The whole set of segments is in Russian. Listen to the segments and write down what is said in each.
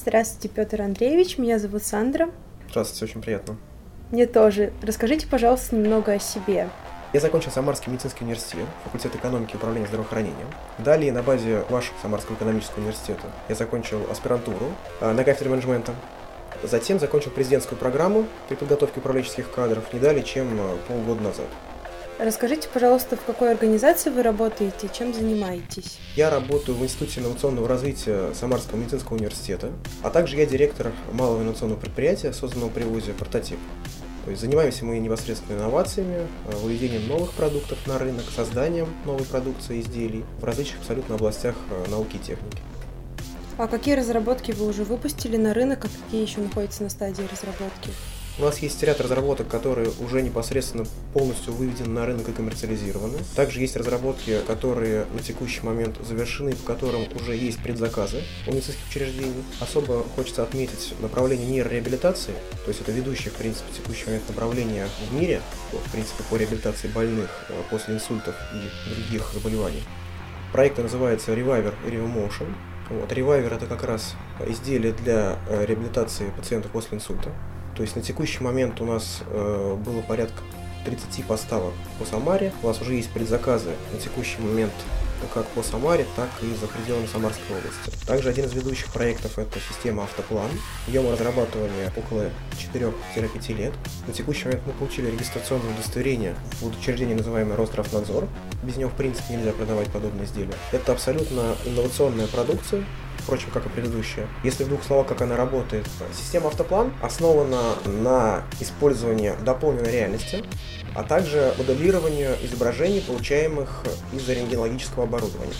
Здравствуйте, Петр Андреевич. Меня зовут Сандра. Здравствуйте, очень приятно. Мне тоже. Расскажите, пожалуйста, немного о себе. Я закончил Самарский медицинский университет, факультет экономики и управления здравоохранением. Далее на базе вашего Самарского экономического университета я закончил аспирантуру э, на кафедре менеджмента. Затем закончил президентскую программу при подготовке управленческих кадров не далее, чем э, полгода назад. Расскажите, пожалуйста, в какой организации вы работаете, чем занимаетесь? Я работаю в Институте инновационного развития Самарского медицинского университета, а также я директор малого инновационного предприятия, созданного при ВУЗе «Прототип». То есть занимаемся мы непосредственно инновациями, э, выведением новых продуктов на рынок, созданием новой продукции изделий в различных абсолютно областях э, науки и техники. А какие разработки вы уже выпустили на рынок, а какие еще находятся на стадии разработки? У нас есть ряд разработок, которые уже непосредственно полностью выведены на рынок и коммерциализированы. Также есть разработки, которые на текущий момент завершены, по которым уже есть предзаказы у медицинских учреждений. Особо хочется отметить направление нейрореабилитации, то есть это ведущее, в принципе, текущий момент направление в мире, в принципе, по реабилитации больных э, после инсультов и других заболеваний. Проект называется Reviver Remotion. Вот, Reviver это как раз изделие для э, реабилитации пациентов после инсульта. То есть на текущий момент у нас э, было порядка 30 поставок по Самаре. У нас уже есть предзаказы на текущий момент как по Самаре, так и за пределами Самарской области. Также один из ведущих проектов это система Автоплан. Ее мы разрабатывали около 4-5 лет. На текущий момент мы получили регистрационное удостоверение в учреждении, называемое Росздравнадзор. Без него, в принципе, нельзя продавать подобные изделия. Это абсолютно инновационная продукция, впрочем, как и предыдущая. Если в двух словах, как она работает. Система автоплан основана на использовании дополненной реальности, а также моделированию изображений, получаемых из рентгенологического оборудования.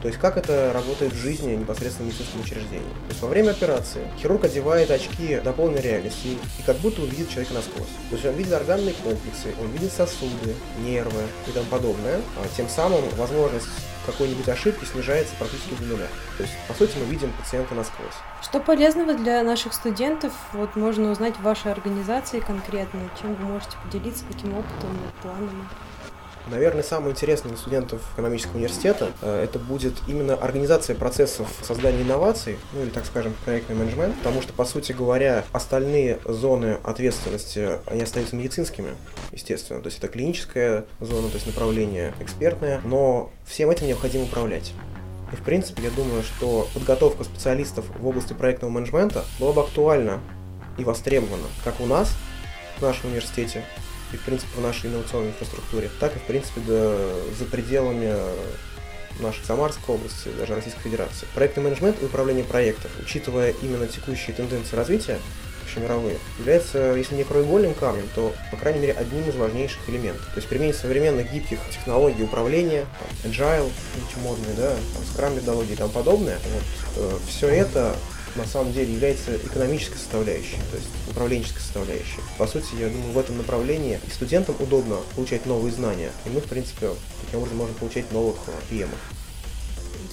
То есть как это работает в жизни непосредственно в медицинском учреждении. То есть во время операции хирург одевает очки дополненной реальности и как будто он видит человека насквозь. То есть он видит органные комплексы, он видит сосуды, нервы и тому подобное. А тем самым возможность какой-нибудь ошибки снижается практически до нуля. То есть, по сути, мы видим пациента насквозь. Что полезного для наших студентов вот можно узнать в вашей организации конкретно? Чем вы можете поделиться, каким опытом, планами? Наверное, самое интересное для студентов экономического университета э, это будет именно организация процессов создания инноваций, ну или, так скажем, проектный менеджмент, потому что, по сути говоря, остальные зоны ответственности, они остаются медицинскими, естественно, то есть это клиническая зона, то есть направление экспертное, но всем этим необходимо управлять. И, в принципе, я думаю, что подготовка специалистов в области проектного менеджмента была бы актуальна и востребована как у нас, в нашем университете, и, в принципе, в нашей инновационной инфраструктуре, так и, в принципе, до, за пределами нашей Самарской области, даже Российской Федерации. Проектный менеджмент и управление проектов, учитывая именно текущие тенденции развития, общемировые, является, если не краеугольным камнем, то, по крайней мере, одним из важнейших элементов. То есть применение современных гибких технологий управления, там, agile, модные, да, там, scrum методологии и тому подобное, вот, э, все это на самом деле является экономической составляющей, то есть управленческой составляющей. По сути, я думаю, в этом направлении и студентам удобно получать новые знания, и мы, в принципе, таким образом можем получать новых приемов.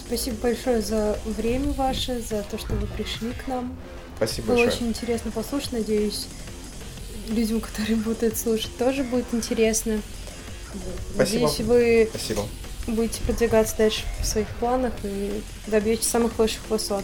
Спасибо большое за время ваше, за то, что вы пришли к нам. Спасибо Было большое. очень интересно послушать, надеюсь, людям, которые будут слушать, тоже будет интересно. Спасибо. Надеюсь, вы Спасибо. будете продвигаться дальше в своих планах и добьетесь самых высших высот.